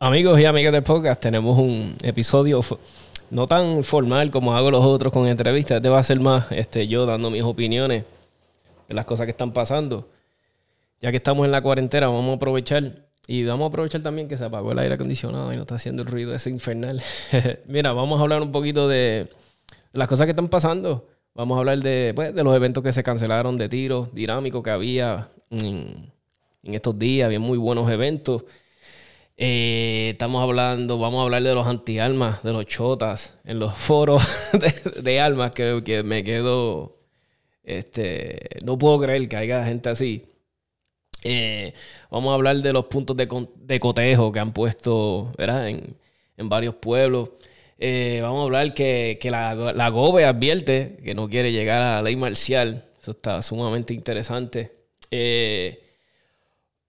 Amigos y amigas del podcast, tenemos un episodio no tan formal como hago los otros con entrevistas. Este va a ser más este, yo dando mis opiniones de las cosas que están pasando. Ya que estamos en la cuarentena, vamos a aprovechar y vamos a aprovechar también que se apagó el aire acondicionado y no está haciendo el ruido ese infernal. Mira, vamos a hablar un poquito de las cosas que están pasando. Vamos a hablar de, pues, de los eventos que se cancelaron de tiro dinámico que había en, en estos días. Había muy buenos eventos. Eh, estamos hablando, vamos a hablar de los anti-almas, de los chotas, en los foros de, almas que, me quedo, este, no puedo creer que haya gente así. Eh, vamos a hablar de los puntos de, cotejo que han puesto ¿verdad? En, varios pueblos. Eh, vamos a hablar que, la, la GOBE advierte que no quiere llegar a la ley marcial. Eso está sumamente interesante.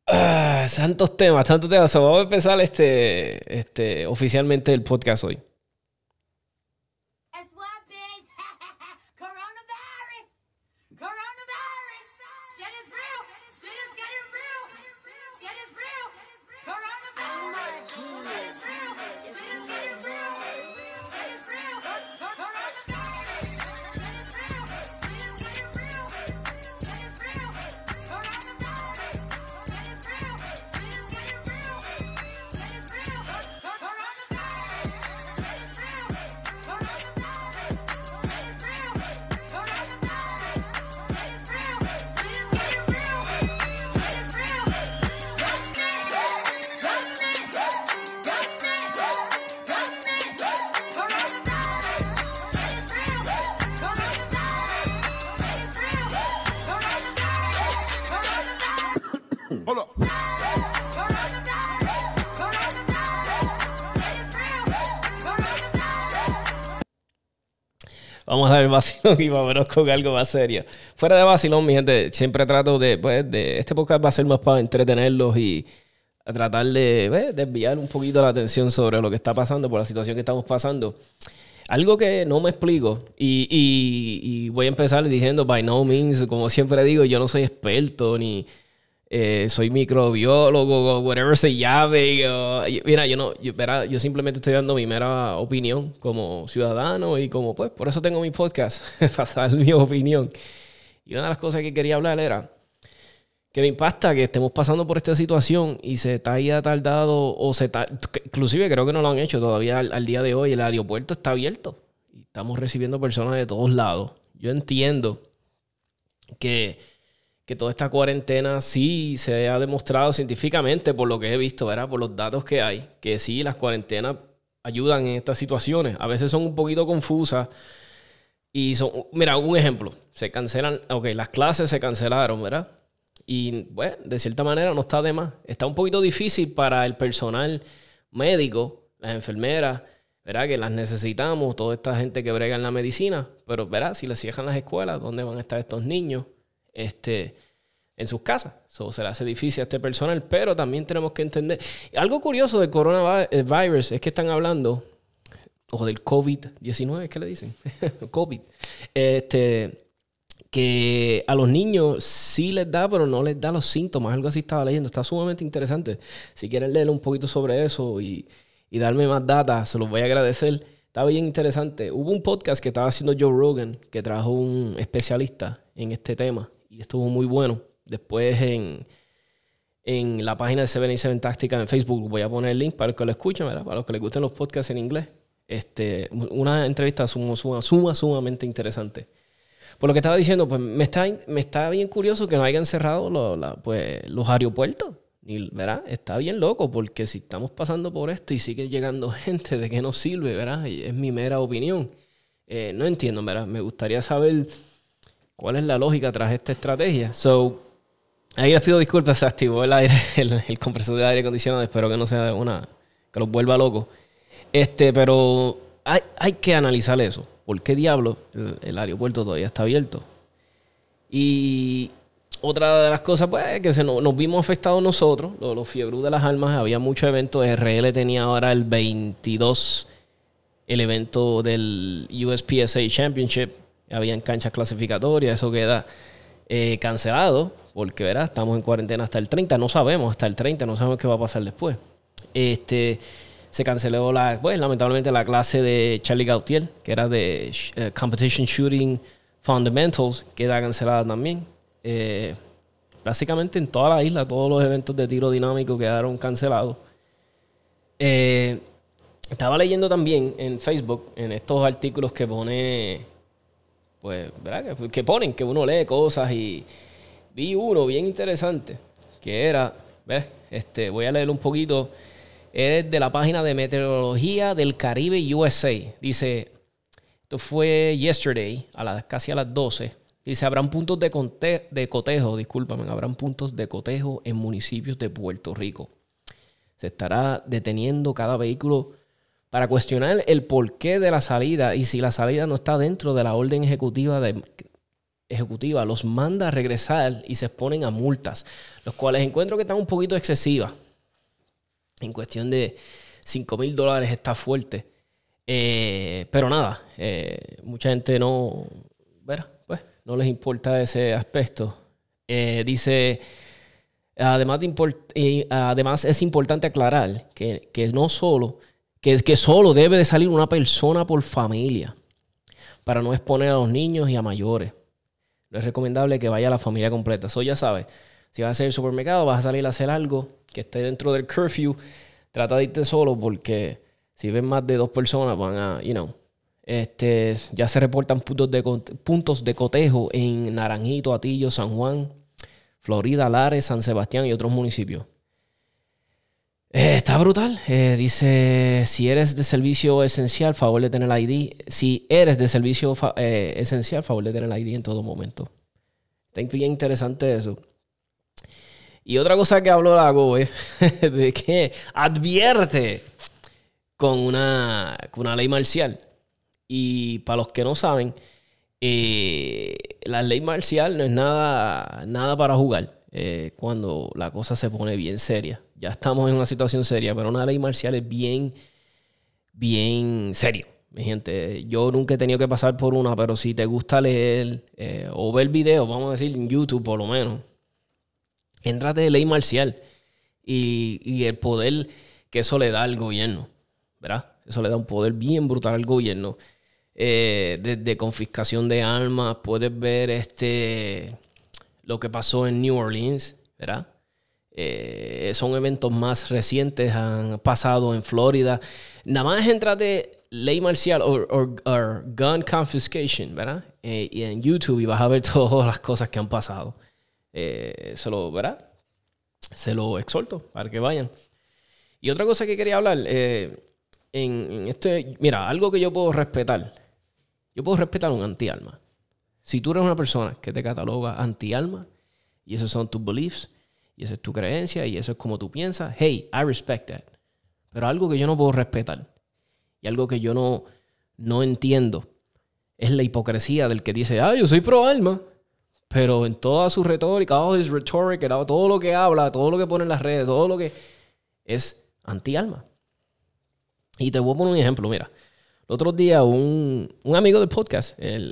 Ah, santos temas, santos temas. vamos a empezar este, este, oficialmente el podcast hoy. Vamos a dar el vacilón y vámonos con algo más serio. Fuera de vacilón, mi gente, siempre trato de, pues, de este podcast va a ser más para entretenerlos y a tratar de pues, desviar un poquito la atención sobre lo que está pasando, por la situación que estamos pasando. Algo que no me explico, y, y voy a empezar diciendo, by no means, como siempre digo, yo no soy experto ni eh, soy microbiólogo, whatever se llame. mira, yo no, yo, yo simplemente estoy dando mi mera opinión como ciudadano y como, pues, por eso tengo mi podcast, para dar mi opinión. Y una de las cosas que quería hablar era que me impacta que estemos pasando por esta situación y se haya tardado, o se inclusive creo que no lo han hecho todavía al día de hoy, el aeropuerto está abierto y estamos recibiendo personas de todos lados. Yo entiendo que que toda esta cuarentena sí se ha demostrado científicamente, por lo que he visto, ¿verdad? por los datos que hay, que sí, las cuarentenas ayudan en estas situaciones. A veces son un poquito confusas. Y son, mira, un ejemplo, se cancelan, ok, las clases se cancelaron, ¿verdad? Y bueno, de cierta manera no está de más. Está un poquito difícil para el personal médico, las enfermeras, ¿verdad? Que las necesitamos, toda esta gente que brega en la medicina, pero, ¿verdad? Si les cierran las escuelas, ¿dónde van a estar estos niños? Este, en sus casas. Eso se le hace difícil a este personal, pero también tenemos que entender. Algo curioso del coronavirus es que están hablando, o del COVID-19, ¿qué le dicen? COVID. Este, que a los niños sí les da, pero no les da los síntomas. Algo así estaba leyendo. Está sumamente interesante. Si quieren leer un poquito sobre eso y, y darme más data, se los voy a agradecer. Está bien interesante. Hubo un podcast que estaba haciendo Joe Rogan, que trajo un especialista en este tema y estuvo muy bueno. Después en, en la página de 77 Táctica en Facebook voy a poner el link para los que lo escuchen, para los que les gusten los podcasts en inglés. Este, una entrevista suma, suma, sumamente interesante. Por lo que estaba diciendo, pues me está, me está bien curioso que no hayan cerrado pues, los aeropuertos. Y, ¿verdad? Está bien loco porque si estamos pasando por esto y sigue llegando gente, ¿de qué nos sirve? ¿verdad? es mi mera opinión. Eh, no entiendo, ¿verdad? Me gustaría saber ¿Cuál es la lógica tras esta estrategia? So, ahí les pido disculpas, se activó el aire, el, compresor de aire acondicionado, espero que no sea una, que los vuelva locos. Este, pero hay, hay, que analizar eso. ¿Por qué diablo el, aeropuerto todavía está abierto? Y otra de las cosas, pues, que se nos, vimos afectados nosotros, los, los fiebros de las almas, había muchos eventos. RL tenía ahora el 22, el evento del USPSA Championship habían canchas clasificatorias, eso queda eh, cancelado, porque verá, estamos en cuarentena hasta el 30, no sabemos hasta el 30, no sabemos qué va a pasar después. Este, se canceló la, pues, lamentablemente la clase de Charlie Gautier, que era de eh, Competition Shooting Fundamentals, queda cancelada también. Eh, básicamente en toda la isla, todos los eventos de tiro dinámico quedaron cancelados. Eh, estaba leyendo también en Facebook, en estos artículos que pone, pues, ¿verdad? Que, ponen, que uno lee cosas y vi uno bien interesante, que era, ¿ves? Este, voy a leer un poquito es de la página de Meteorología del Caribe USA. Dice, esto fue yesterday, a las, casi a las 12. Dice, habrán puntos de, de cotejo, discúlpame, habrán puntos de cotejo en municipios de Puerto Rico. Se estará deteniendo cada vehículo para cuestionar el porqué de la salida y si la salida no está dentro de la orden ejecutiva ejecutiva los manda a regresar y se exponen a multas, los cuales encuentro que están un poquito excesivas en cuestión de 5 mil dólares está fuerte. Eh, pero nada, eh, mucha gente no, pues, no les importa ese aspecto. Eh, dice, además, de además es importante aclarar que, no solo, que, solo debe de salir una persona por familia para no exponer a los niños y a mayores. No es recomendable que vaya la familia completa. Eso ya sabes. Si vas a ir al supermercado, vas a salir a hacer algo que esté dentro del curfew, trata de irte solo porque si ven más de dos personas van a, you know, este, ya se reportan puntos de, puntos de cotejo en Naranjito, Atillo, San Juan, Florida, Lares, San Sebastián y otros municipios. Eh, está brutal. Eh, dice, si eres de servicio esencial, favor de tener el ID. Si eres de servicio eh, esencial, favor de tener el ID en todo momento. Está bien interesante eso. Y otra cosa que habló la de que advierte con una, una ley marcial. Y para los que no saben, eh, la ley marcial no es nada, nada para jugar eh, cuando la cosa se pone bien seria. Ya estamos en una situación seria, pero una ley marcial es bien, bien serio. Mi gente, yo nunca he tenido que pasar por una, pero si te gusta leer eh, o ver videos, vamos a decir en YouTube por lo menos, Entrate de ley marcial y, el poder que eso le da al gobierno, ¿verdad? Eso le da un poder bien brutal al gobierno. eh, confiscación de armas, puedes ver este lo que pasó en New Orleans, ¿verdad? Eh, son eventos más recientes, han pasado en Florida. Nada más entrate ley marcial o gun confiscation, ¿verdad? Eh, y en YouTube y vas a ver todas las cosas que han pasado. Eh, se lo, ¿verdad? Se lo exhorto para que vayan. Y otra cosa que quería hablar, en, este, mira, algo que yo puedo respetar. Yo puedo respetar un anti-alma. Si tú eres una persona que te cataloga anti-alma, y esos son tus beliefs, y esa es tu creencia, y eso es como tú piensas, hey, I respect that. Pero algo que yo no puedo respetar, y algo que yo no, no entiendo, es la hipocresía del que dice, ah, yo soy pro alma, pero en toda su retórica, all his rhetoric, todo lo que habla, todo lo que pone en las redes, todo lo que es anti-alma. Y te voy a poner un ejemplo, mira. El otro día un, amigo del podcast, el,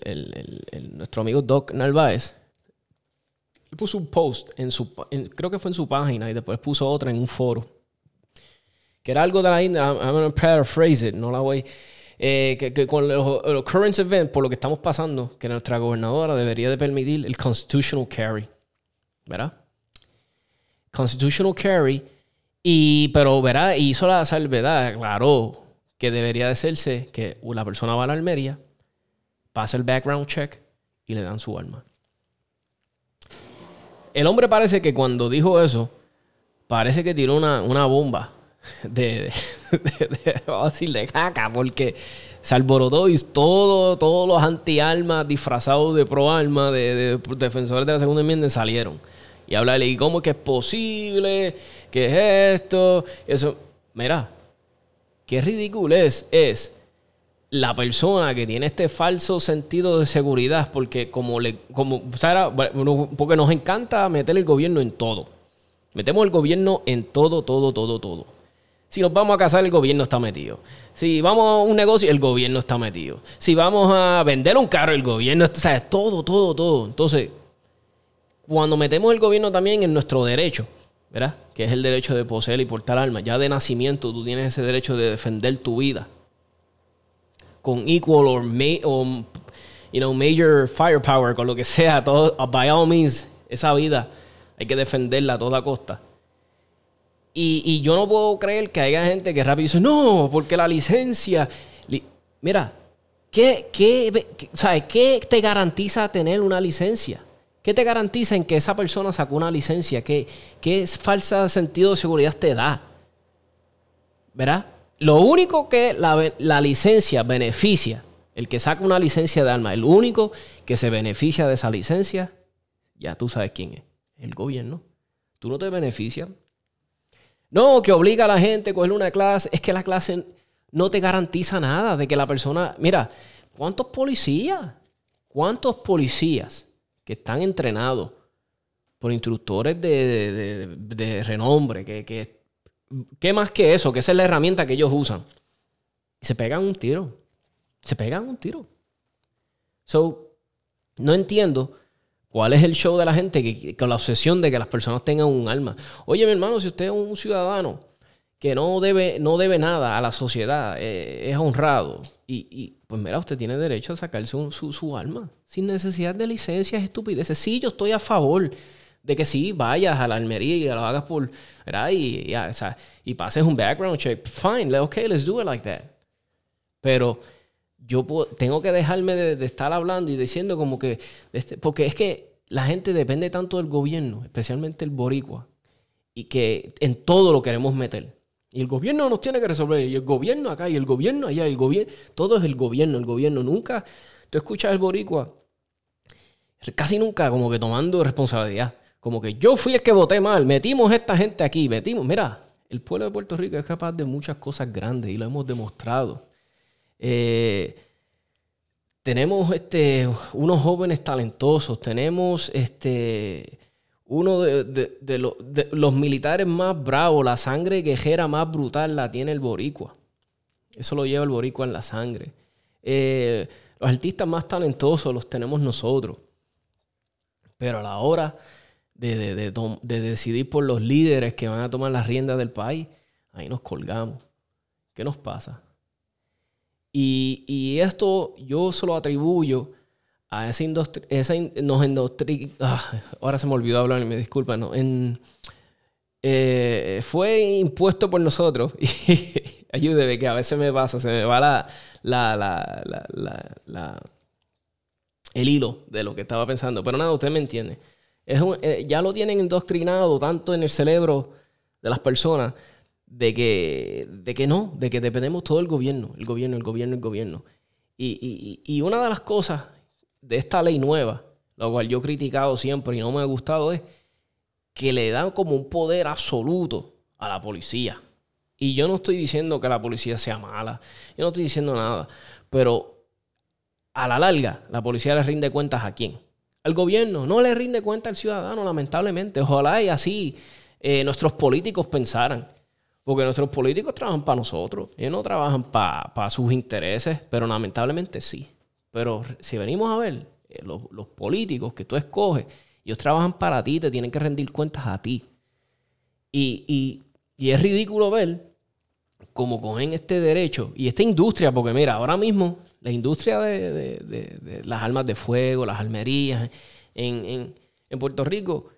nuestro amigo Doc Narváez, puso un post en su, creo que fue en su página y después puso otra en un foro. Que era algo de la India, I'm, I'm going to paraphrase it, no la voy eh, que, con los, current events, por lo que estamos pasando, que nuestra gobernadora debería de permitir el constitutional carry. ¿Verdad? Constitutional carry. Y, pero, ¿verdad? Hizo la salvedad, aclaró que debería de hacerse que una persona va a la Almería, pasa el background check y le dan su arma. El hombre parece que cuando dijo eso, parece que tiró una, una bomba de, de, decirle caca, porque se alborotó y todo, todos los anti-almas disfrazados de pro-alma, de, defensores de la segunda enmienda salieron. Y hablarle, ¿y cómo es que es posible? ¿Qué es esto? Eso, mira, qué ridículo es, es la persona que tiene este falso sentido de seguridad, porque como le, como, porque nos encanta meter el gobierno en todo. Metemos el gobierno en todo, todo, todo, todo. Si nos vamos a casar, el gobierno está metido. Si vamos a un negocio, el gobierno está metido. Si vamos a vender un carro, el gobierno está... O sea, todo, todo, todo. Entonces, cuando metemos el gobierno también en nuestro derecho, ¿verdad? Que es el derecho de poseer y portar armas. Ya de nacimiento tú tienes ese derecho de defender tu vida. Con equal or, you know, major firepower, con lo que sea, todo, by all means, esa vida hay que defenderla a toda costa. Y, yo no puedo creer que haya gente que rápido dice, no, porque la licencia. Mira, ¿qué, qué, ¿sabes? ¿qué te garantiza tener una licencia? ¿Qué te garantiza en que esa persona sacó una licencia? ¿Qué, qué falsa sentido de seguridad te da? ¿Verdad? Lo único que la, la, licencia beneficia, el que saca una licencia de arma, el único que se beneficia de esa licencia, ya tú sabes quién es, el gobierno. Tú no te beneficias, no, que obliga a la gente a coger una clase. Es que la clase no te garantiza nada de que la persona. Mira, ¿cuántos policías? ¿Cuántos policías que están entrenados por instructores de, renombre? Que, ¿Qué más que eso? Que esa es la herramienta que ellos usan. Y se pegan un tiro. Se pegan un tiro. So, no entiendo ¿Cuál es el show de la gente que, con la obsesión de que las personas tengan un alma? Oye, mi hermano, si usted es un ciudadano que no debe, no debe nada a la sociedad, eh, es honrado, y, pues mira, usted tiene derecho a sacarse su, su, alma sin necesidad de licencias, estupideces. Sí, yo estoy a favor de que sí vayas a la almería y lo hagas por, ¿verdad? Y, y pases un background check. Fine, ok, let's do it like that. Pero yo tengo que dejarme de, estar hablando y diciendo como que, este, porque es que la gente depende tanto del gobierno, especialmente el boricua, y que en todo lo queremos meter. Y el gobierno nos tiene que resolver, y el gobierno acá, y el gobierno allá, el gobierno, todo es el gobierno, el gobierno. Nunca, tú escuchas el boricua, casi nunca como que tomando responsabilidad. Como que yo fui el que voté mal, metimos a esta gente aquí, metimos, mira, el pueblo de Puerto Rico es capaz de muchas cosas grandes y lo hemos demostrado. Eh, tenemos este, unos jóvenes talentosos, tenemos este, uno de, los militares más bravos, la sangre guerrera más brutal la tiene el boricua. Eso lo lleva el boricua en la sangre. Eh, los artistas más talentosos los tenemos nosotros. Pero a la hora de, de, decidir por los líderes que van a tomar las riendas del país, ahí nos colgamos. ¿Qué nos pasa? Y, esto yo se lo atribuyo a esa industria, nos ah, ahora se me olvidó hablar, me disculpa, no, eh, fue impuesto por nosotros. ayúdeme, que a veces me pasa, se me va la, la, el hilo de lo que estaba pensando. Pero nada, usted me entiende. Es eh, ya lo tienen indoctrinado tanto en el cerebro de las personas de que, de que no, de que dependemos todo del gobierno, el gobierno, el gobierno, el gobierno. Y, una de las cosas de esta ley nueva, lo cual yo he criticado siempre y no me ha gustado, es que le dan como un poder absoluto a la policía. Y yo no estoy diciendo que la policía sea mala, yo no estoy diciendo nada, pero a la larga la policía le rinde cuentas a quién? Al gobierno, no le rinde cuenta al ciudadano, lamentablemente. Ojalá y así eh, nuestros políticos pensaran. Porque nuestros políticos trabajan para nosotros. Ellos no trabajan para sus intereses, pero lamentablemente sí. Pero si venimos a ver, eh, los, políticos que tú escoges, ellos trabajan para ti, te tienen que rendir cuentas a ti. Y, es ridículo ver cómo cogen este derecho y esta industria, porque mira, ahora mismo la industria de, las armas de fuego, las almerías en, en Puerto Rico,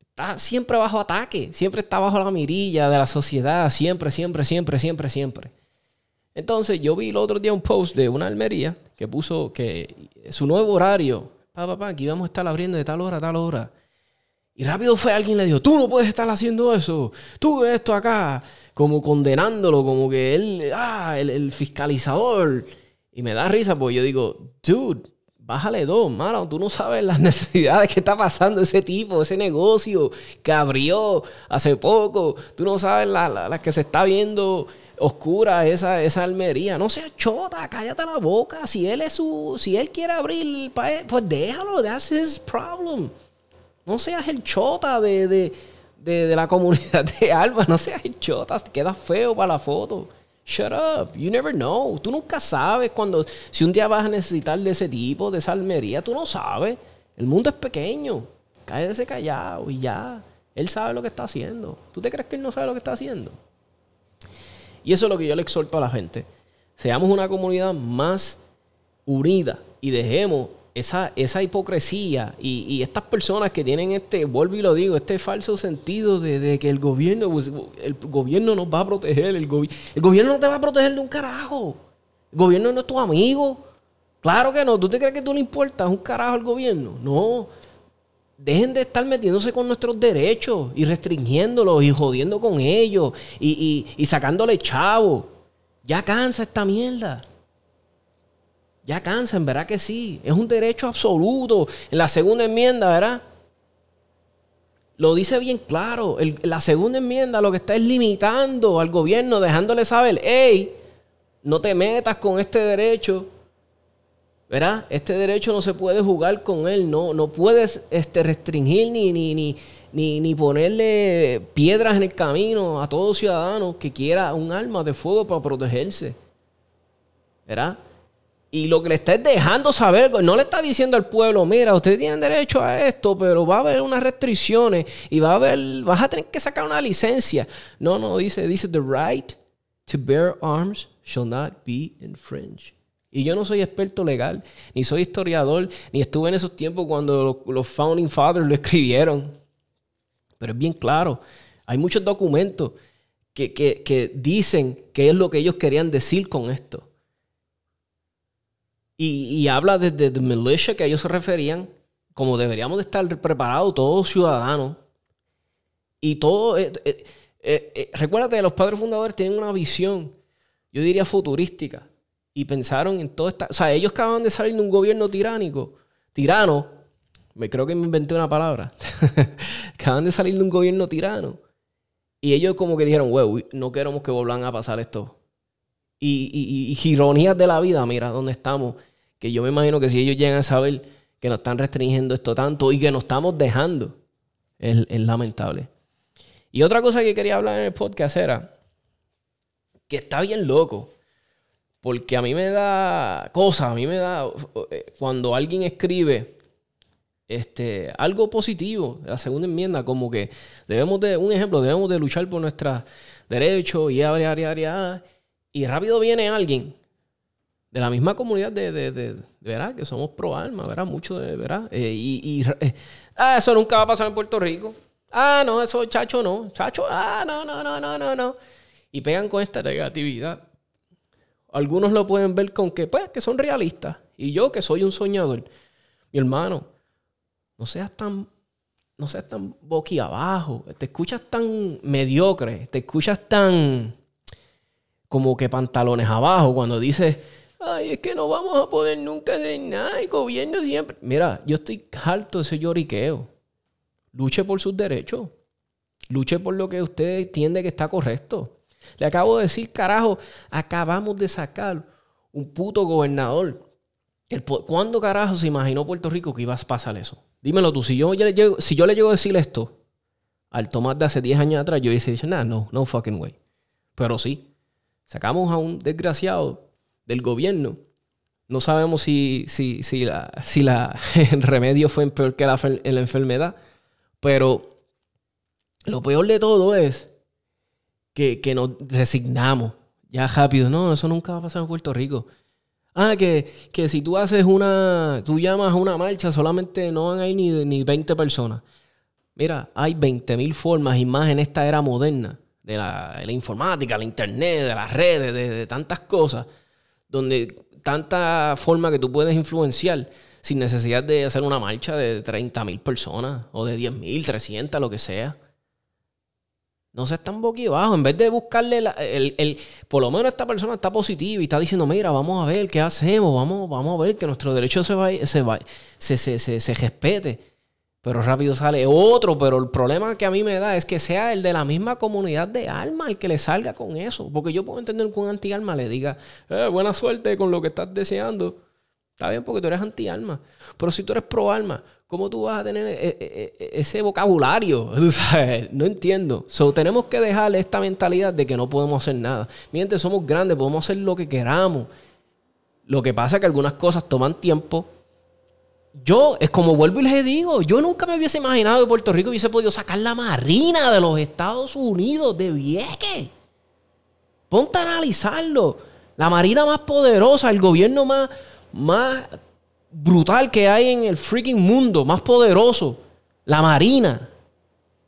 está siempre bajo ataque, siempre está bajo la mirilla de la sociedad, siempre, siempre, siempre, siempre, siempre. Entonces yo vi el otro día un post de una almería que puso que su nuevo horario, papá, papá, aquí vamos a estar abriendo de tal hora a tal hora. Y rápido fue alguien le dijo, tú no puedes estar haciendo eso, tú ves esto acá, como condenándolo, como que él, ah, el, el fiscalizador. Y me da risa porque yo digo, dude, bájale dos, mano. Tú no sabes las necesidades que está pasando ese tipo, ese negocio que abrió hace poco. Tú no sabes las que se está viendo oscura esa, esa almería. No seas chota, cállate la boca. Si él es su, si él quiere abrir, pues déjalo, that's his problem. No seas el chota de, de, de, la comunidad de Alba, no seas el chota, queda feo para la foto. Shut up. You never know. Tú nunca sabes cuando, si un día vas a necesitar de ese tipo, de esa almería, tú no sabes. El mundo es pequeño. Cállese callado y ya. Él sabe lo que está haciendo. ¿Tú te crees que él no sabe lo que está haciendo? Y eso es lo que yo le exhorto a la gente. Seamos una comunidad más unida y dejemos esa, esa hipocresía y, estas personas que tienen este, vuelvo y lo digo, este falso sentido de, que el gobierno, pues, el gobierno nos va a proteger, el, el gobierno no te va a proteger de un carajo. El gobierno no es tu amigo. Claro que no. ¿Tú te crees que tú le importas un carajo al gobierno? No. Dejen de estar metiéndose con nuestros derechos y restringiéndolos y jodiendo con ellos y, y, y sacándole chavo. Ya cansa esta mierda. Ya cansa, en verdad que sí. Es un derecho absoluto. En la segunda enmienda, ¿verdad? Lo dice bien claro. la segunda enmienda lo que está es limitando al gobierno, dejándole saber, hey, no te metas con este derecho. ¿Verdad? Este derecho no se puede jugar con él. No, no puedes este, restringir ni, ni, ni, ni, ponerle piedras en el camino a todo ciudadano que quiera un arma de fuego para protegerse. ¿Verdad? Y lo que le está dejando saber, no le está diciendo al pueblo, mira, ustedes tienen derecho a esto, pero va a haber unas restricciones y va a haber, vas a tener que sacar una licencia. No, no, dice, dice, the right to bear arms shall not be infringed. Y yo no soy experto legal, ni soy historiador, ni estuve en esos tiempos cuando los, founding fathers lo escribieron. Pero es bien claro, hay muchos documentos que, que dicen qué es lo que ellos querían decir con esto. Y, habla desde de, militia que ellos se referían, como deberíamos de estar preparados todos ciudadanos. Y todo, eh, eh, eh, recuérdate que los padres fundadores tienen una visión, yo diría futurística, y pensaron en todo esta, o sea, ellos acaban de salir de un gobierno tiránico, tirano, me creo que me inventé una palabra, acaban de salir de un gobierno tirano, y ellos como que dijeron, wey, no queremos que vuelvan a pasar esto. Y, y, y, ironías de la vida, mira, dónde estamos que yo me imagino que si ellos llegan a saber que nos están restringiendo esto tanto y que nos estamos dejando, es, lamentable. Y otra cosa que quería hablar en el podcast era que está bien loco. Porque a mí me da cosa, a mí me da cuando alguien escribe este, algo positivo, la segunda enmienda, como que debemos de, un ejemplo, debemos de luchar por nuestros derechos y y rápido viene alguien de la misma comunidad de, de, de, ¿verdad? Que somos pro alma, ¿verdad? Mucho de, ¿verdad? Eh, y, eh, ah, eso nunca va a pasar en Puerto Rico. Ah, no, eso chacho no. Chacho, ah, no, no, no, no, no, no. Y pegan con esta negatividad. Algunos lo pueden ver con que, pues, que son realistas. Y yo, que soy un soñador. Mi hermano, no seas tan, no seas tan boquiabajo. Te escuchas tan mediocre. Te escuchas tan como que pantalones abajo cuando dices Ay, es que no vamos a poder nunca hacer nada. El gobierno siempre. Mira, yo estoy harto de ese lloriqueo. Luche por sus derechos. Luche por lo que usted entiende que está correcto. Le acabo de decir, carajo, acabamos de sacar un puto gobernador. ¿Cuándo carajo se imaginó Puerto Rico que iba a pasar eso? Dímelo tú, si yo, si yo le llego a decir esto al Tomás de hace 10 años atrás, yo dice, nada, no, no fucking way. Pero sí, sacamos a un desgraciado del gobierno. No sabemos si, si, si, la, si la, el remedio fue peor que la, la enfermedad, pero lo peor de todo es que, que, nos resignamos ya rápido. No, eso nunca va a pasar en Puerto Rico. Ah, que, que si tú haces una, tú llamas a una marcha, solamente no van a ir ni, ni 20 personas. Mira, hay 20.000 formas y más en esta era moderna de la, la informática, la internet, de las redes, de, de tantas cosas donde tanta forma que tú puedes influenciar sin necesidad de hacer una marcha de 30 mil personas o de 10 mil, 300, lo que sea. No se están boquiabajo. En vez de buscarle el, Por lo menos esta persona está positiva y está diciendo, mira, vamos a ver qué hacemos, vamos, vamos a ver que nuestro derecho se, va, se, va, se, se, se, se respete. Pero rápido sale otro, pero el problema que a mí me da es que sea el de la misma comunidad de alma el que le salga con eso. Porque yo puedo entender que un anti-alma le diga, eh, buena suerte con lo que estás deseando. Está bien porque tú eres anti-alma. Pero si tú eres pro-alma, ¿cómo tú vas a tener e, e, e, ese vocabulario? No entiendo. So, tenemos que dejarle esta mentalidad de que no podemos hacer nada. Mientras somos grandes, podemos hacer lo que queramos. Lo que pasa es que algunas cosas toman tiempo yo, es como vuelvo y les digo, yo nunca me hubiese imaginado que Puerto Rico hubiese podido sacar la marina de los Estados Unidos de Vieques. Ponte a analizarlo. La marina más poderosa, el gobierno más, más brutal que hay en el freaking mundo, más poderoso. La marina.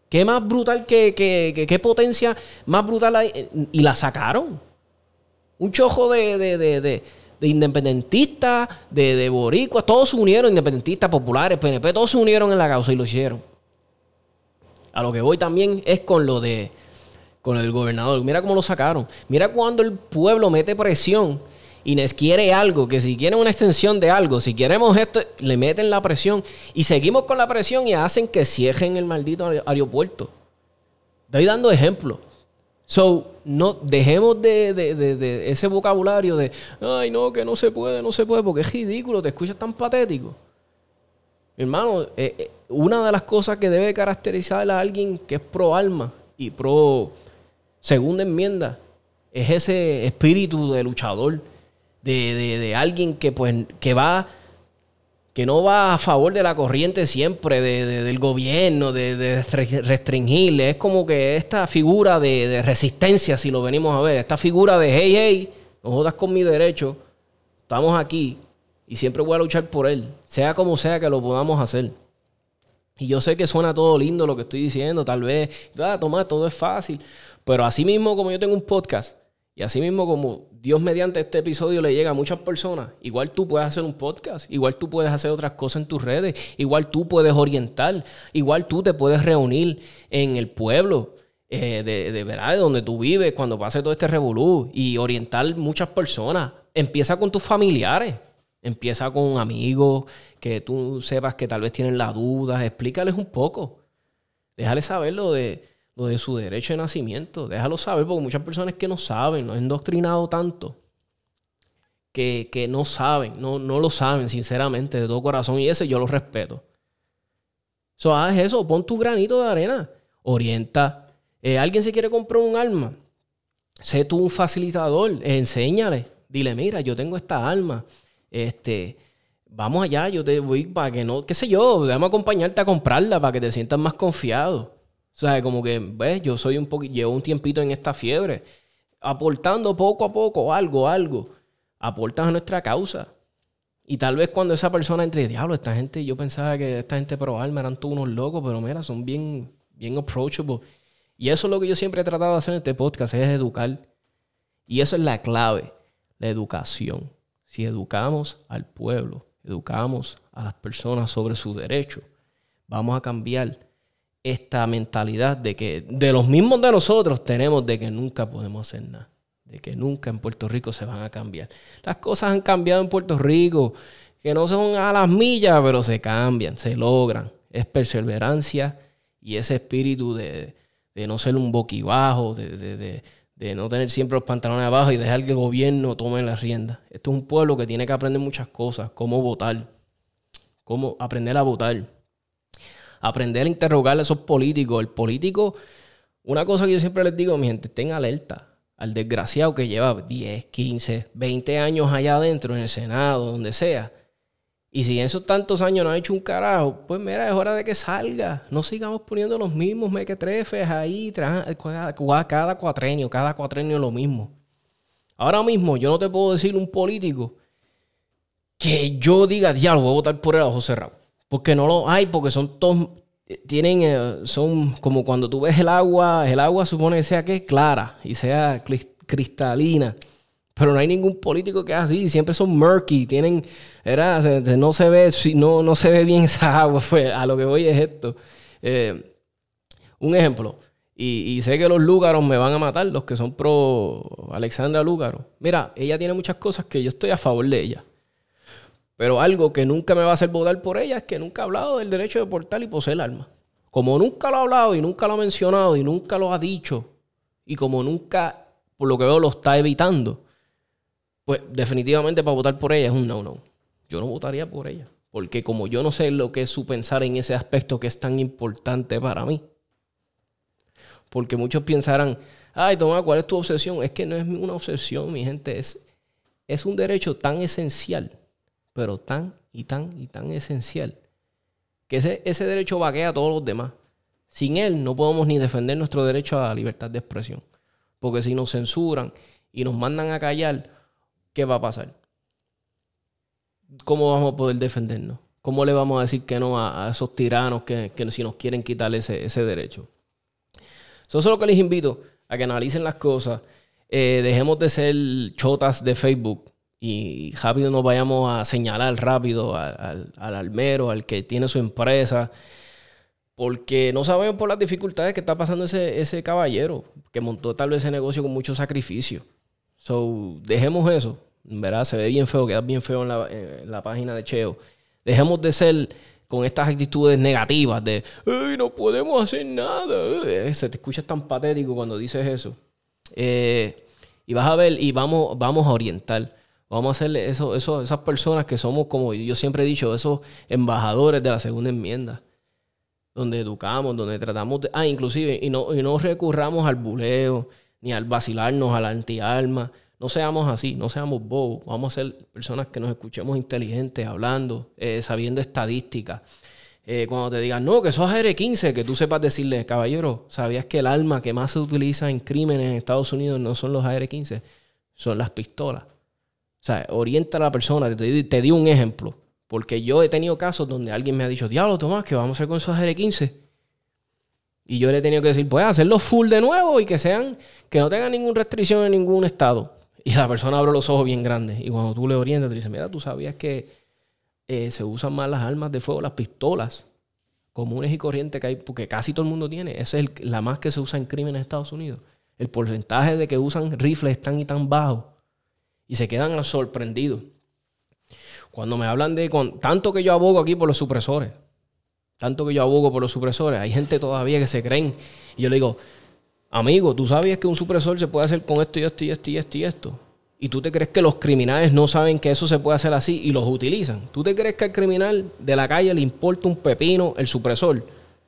¿Qué más brutal que, qué potencia más brutal hay? Y la sacaron. Un chojo de, de, de, independentistas, de, de boricuas, todos se unieron, independentistas, populares, PNP, todos se unieron en la causa y lo hicieron. A lo que voy también es con lo de con el gobernador. Mira cómo lo sacaron. Mira cuando el pueblo mete presión y les quiere algo, que si quieren una extensión de algo, si queremos esto, le meten la presión y seguimos con la presión y hacen que cierren el maldito aeropuerto. Estoy dando ejemplos. So, no dejemos de, ese vocabulario de, ay, no, que no se puede, no se puede, porque es ridículo, te escuchas tan patético. Hermano, eh, eh, una de las cosas que debe caracterizar a alguien que es pro alma y pro segunda enmienda es ese espíritu de luchador, de, alguien que, pues, que va que no va a favor de la corriente siempre del gobierno, de, restringirle. Es como que esta figura de, resistencia, si lo venimos a ver, esta figura de, hey, hey, no jodas con mi derecho, estamos aquí y siempre voy a luchar por él, sea como sea que lo podamos hacer. Y yo sé que suena todo lindo lo que estoy diciendo, tal vez, ah, toma, todo es fácil. Pero así mismo como yo tengo un podcast y así mismo como Dios mediante este episodio le llega a muchas personas, igual tú puedes hacer un podcast, igual tú puedes hacer otras cosas en tus redes, igual tú puedes orientar, igual tú te puedes reunir en el pueblo. Eh, de, de, ¿verdad? de donde tú vives cuando pase todo este revolú y orientar muchas personas. Empieza con tus familiares, empieza con amigos que tú sepas que tal vez tienen las dudas, explícales un poco. Déjale saber lo de, su derecho de nacimiento. Déjalo saber, porque muchas personas que no saben, no han endoctrinado tanto, que, no saben, no, no lo saben, sinceramente, de todo corazón. Y ese yo lo respeto. So, haz eso, pon tu granito de arena, orienta. Eh, alguien se quiere comprar un arma, sé tú un facilitador, enséñale, dile, mira, yo tengo esta arma, este, vamos allá, yo te voy para que no, qué sé yo, déjame acompañarte a comprarla para que te sientas más confiado. O sea, como que, ves, yo soy un poquito, llevo un tiempito en esta fiebre, aportando poco a poco algo, algo, aportas a nuestra causa. Y tal vez cuando esa persona entre, diablo, esta gente, yo pensaba que esta gente pro alma eran todos unos locos, pero mira, son bien, bien approachable. Y eso es lo que yo siempre he tratado de hacer en este podcast, es educar. Y eso es la clave, la educación. Si educamos al pueblo, educamos a las personas sobre sus derechos, vamos a cambiar esta mentalidad de que de los mismos de nosotros tenemos de que nunca podemos hacer nada, de que nunca en Puerto Rico se van a cambiar. Las cosas han cambiado en Puerto Rico, que no son a las millas, pero se cambian, se logran. Es perseverancia y ese espíritu de, no ser un boquibajo, de, de, de, no tener siempre los pantalones abajo y dejar que el gobierno tome las riendas. Esto es un pueblo que tiene que aprender muchas cosas, cómo votar, cómo aprender a votar aprender a interrogar a esos políticos. El político, una cosa que yo siempre les digo, mi gente, estén alerta al desgraciado que lleva 10, 15, 20 años allá adentro, en el Senado, donde sea. Y si en esos tantos años no ha hecho un carajo, pues mira, es hora de que salga. No sigamos poniendo los mismos mequetrefes ahí, cada cuatrenio, cada cuatrenio lo mismo. Ahora mismo yo no te puedo decir un político que yo diga, diablo, voy a votar por el ojo cerrado. Porque no lo hay, porque son todos, tienen, eh, son como cuando tú ves el agua, el agua supone que sea que clara y sea cristalina. Pero no hay ningún político que es así, siempre son murky, tienen, era, no se ve, no, no se ve bien esa agua, pues a lo que voy es esto. Eh, un ejemplo, y, y, sé que los lúgaros me van a matar, los que son pro Alexandra Lúgaro. Mira, ella tiene muchas cosas que yo estoy a favor de ella. Pero algo que nunca me va a hacer votar por ella es que nunca ha hablado del derecho de portar y poseer armas. Como nunca lo ha hablado y nunca lo ha mencionado y nunca lo ha dicho, y como nunca, por lo que veo, lo está evitando, pues definitivamente para votar por ella es un no-no. Yo no votaría por ella. Porque como yo no sé lo que es su pensar en ese aspecto que es tan importante para mí. Porque muchos pensarán, ay, toma, ¿cuál es tu obsesión? Es que no es una obsesión, mi gente, es, es un derecho tan esencial pero tan y tan y tan esencial que ese, ese derecho vaquea a todos los demás. Sin él no podemos ni defender nuestro derecho a la libertad de expresión. Porque si nos censuran y nos mandan a callar, ¿qué va a pasar? ¿Cómo vamos a poder defendernos? ¿Cómo le vamos a decir que no a, esos tiranos que, si nos quieren quitar ese, ese derecho? Eso es lo que les invito, a que analicen las cosas. Eh, dejemos de ser chotas de Facebook y rápido nos vayamos a señalar rápido al, al, almero, al que tiene su empresa, porque no sabemos por las dificultades que está pasando ese, ese caballero, que montó tal vez ese negocio con mucho sacrificio. So, dejemos eso. ¿Verdad? Se ve bien feo, queda bien feo en la, la página de Cheo. Dejemos de ser con estas actitudes negativas de, ¡ay, no podemos hacer nada! Se te escucha tan patético cuando dices eso. Eh, y vas a ver, y vamos, vamos a orientar. Vamos a hacerle eso, eso, esas personas que somos, como yo siempre he dicho, esos embajadores de la segunda enmienda. Donde educamos, donde tratamos de. Ah, inclusive, y no, y no recurramos al buleo, ni al vacilarnos, al anti-alma. No seamos así, no seamos bobos. Vamos a ser personas que nos escuchemos inteligentes, hablando, eh, sabiendo estadísticas. Eh, cuando te digan, no, que sos AR-15, que tú sepas decirle, caballero, ¿sabías que el arma que más se utiliza en crímenes en Estados Unidos no son los AR-15? Son las pistolas. O sea, orienta a la persona, te, di un ejemplo. Porque yo he tenido casos donde alguien me ha dicho, diablo, Tomás, ¿qué vamos a hacer con esos AR-15? Y yo le he tenido que decir, pues hacerlo full de nuevo y que sean, que no tengan ninguna restricción en ningún estado. Y la persona abre los ojos bien grandes. Y cuando tú le orientas, te dice, mira, tú sabías que eh, se usan más las armas de fuego, las pistolas comunes y corrientes que hay, porque casi todo el mundo tiene. Esa es la más que se usa en crímenes en Estados Unidos. El porcentaje de que usan rifles es tan y tan bajo. Y se quedan sorprendidos. Cuando me hablan de... Con, tanto que yo abogo aquí por los supresores. Tanto que yo abogo por los supresores. Hay gente todavía que se creen. Y yo le digo, Amigo, tú sabías que un supresor se puede hacer con esto y esto y esto y esto y esto. Y tú te crees que los criminales no saben que eso se puede hacer así y los utilizan. ¿Tú te crees que al criminal de la calle le importa un pepino el supresor?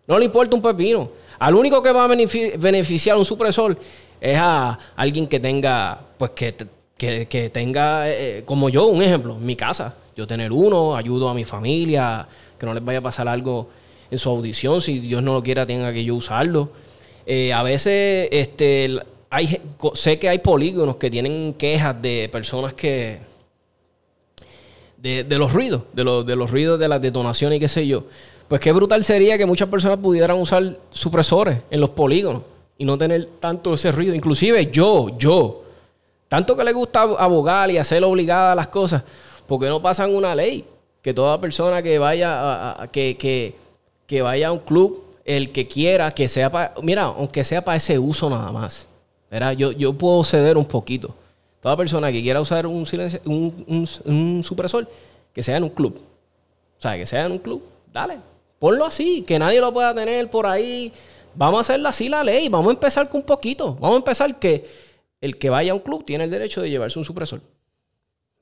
No le importa un pepino. Al único que va a beneficiar un supresor es a alguien que tenga, pues que, que, tenga, eh, como yo, un ejemplo, mi casa. Yo tener uno, ayudo a mi familia, que no les vaya a pasar algo en su audición, si Dios no lo quiera, tenga que yo usarlo. Eh, a veces este, sé que hay polígonos que tienen quejas de personas que... De, los ruidos, de, de los ruidos de las detonaciones y qué sé yo. Pues qué brutal sería que muchas personas pudieran usar supresores en los polígonos y no tener tanto ese ruido. Inclusive yo, yo, tanto que le gusta abogar y hacer obligada las cosas, porque no pasan una ley que toda persona que vaya a, que, que, vaya a un club el que quiera que sea para, mira, aunque sea para ese uso nada más. Yo, yo puedo ceder un poquito. Toda persona que quiera usar un, silencio, un, un, supresor, que sea en un club. O sea, que sea en un club, dale, ponlo así, que nadie lo pueda tener por ahí. Vamos a hacerlo así la ley, vamos a empezar con un poquito. Vamos a empezar que el que vaya a un club tiene el derecho de llevarse un supresor.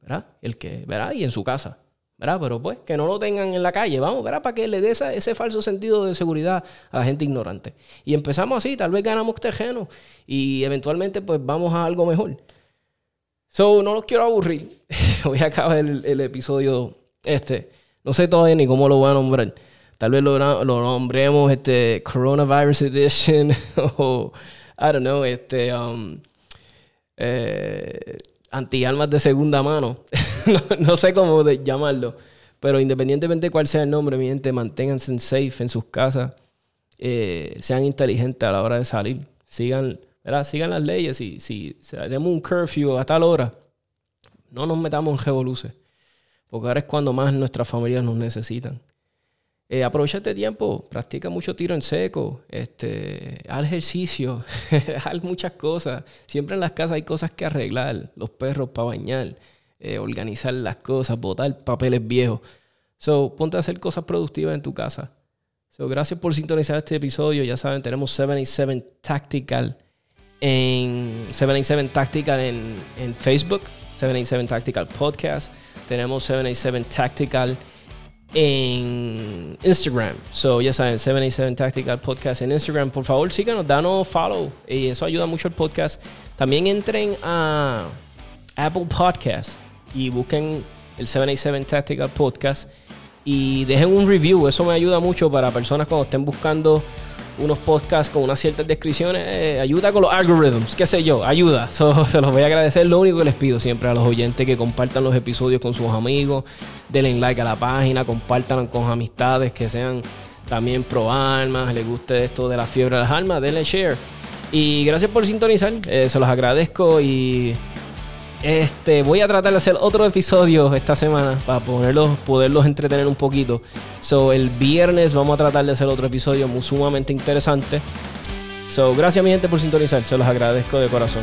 ¿Verdad? El que, ¿verdad? Y en su casa. ¿verdad? Pero pues que no lo tengan en la calle, vamos, ¿verdad? Para que le dé ese falso sentido de seguridad a la gente ignorante. Y empezamos así, tal vez ganamos terreno y eventualmente pues vamos a algo mejor. So, no los quiero aburrir. voy a acabar el, episodio este. No sé todavía ni cómo lo voy a nombrar. Tal vez lo, lo nombremos este Coronavirus Edition o, I don't know, este... Um, eh, anti-almas de segunda mano. no, sé cómo llamarlo. Pero independientemente de cuál sea el nombre, mi gente, manténganse safe en sus casas. Eh, sean inteligentes a la hora de salir. Sigan, ¿verdad? Sigan las leyes. Si, si, si un curfew a tal hora, no nos metamos en revoluces. Porque ahora es cuando más nuestras familias nos necesitan. Eh, aprovecha este tiempo, practica mucho tiro en seco, este, haz ejercicio, haz muchas cosas. Siempre en las casas hay cosas que arreglar, los perros para bañar, eh, organizar las cosas, botar papeles viejos. So, ponte a hacer cosas productivas en tu casa. So, gracias por sintonizar este episodio. Ya saben, tenemos 77 Tactical en 77 Tactical en, en Facebook, 77 Tactical Podcast. Tenemos 77 Tactical en Instagram. So, ya saben, 77 Tactical Podcast en Instagram. Por favor, síganos, danos follow. Eso ayuda mucho al podcast. También entren a Apple Podcast y busquen el 787 Tactical Podcast. Y dejen un review, eso me ayuda mucho para personas cuando estén buscando unos podcasts con unas ciertas descripciones. Eh, ayuda con los algoritmos, qué sé yo, ayuda. se los voy a agradecer. Lo único que les pido siempre a los oyentes que compartan los episodios con sus amigos, denle like a la página, compartan con amistades que sean también pro almas, les guste esto de la fiebre de las almas, denle share. Y gracias por sintonizar, eh, se los agradezco y este, voy a tratar de hacer otro episodio esta semana para ponerlos, poderlos entretener un poquito. So, el viernes vamos a tratar de hacer otro episodio muy sumamente interesante. So, gracias mi gente por sintonizar, se los agradezco de corazón.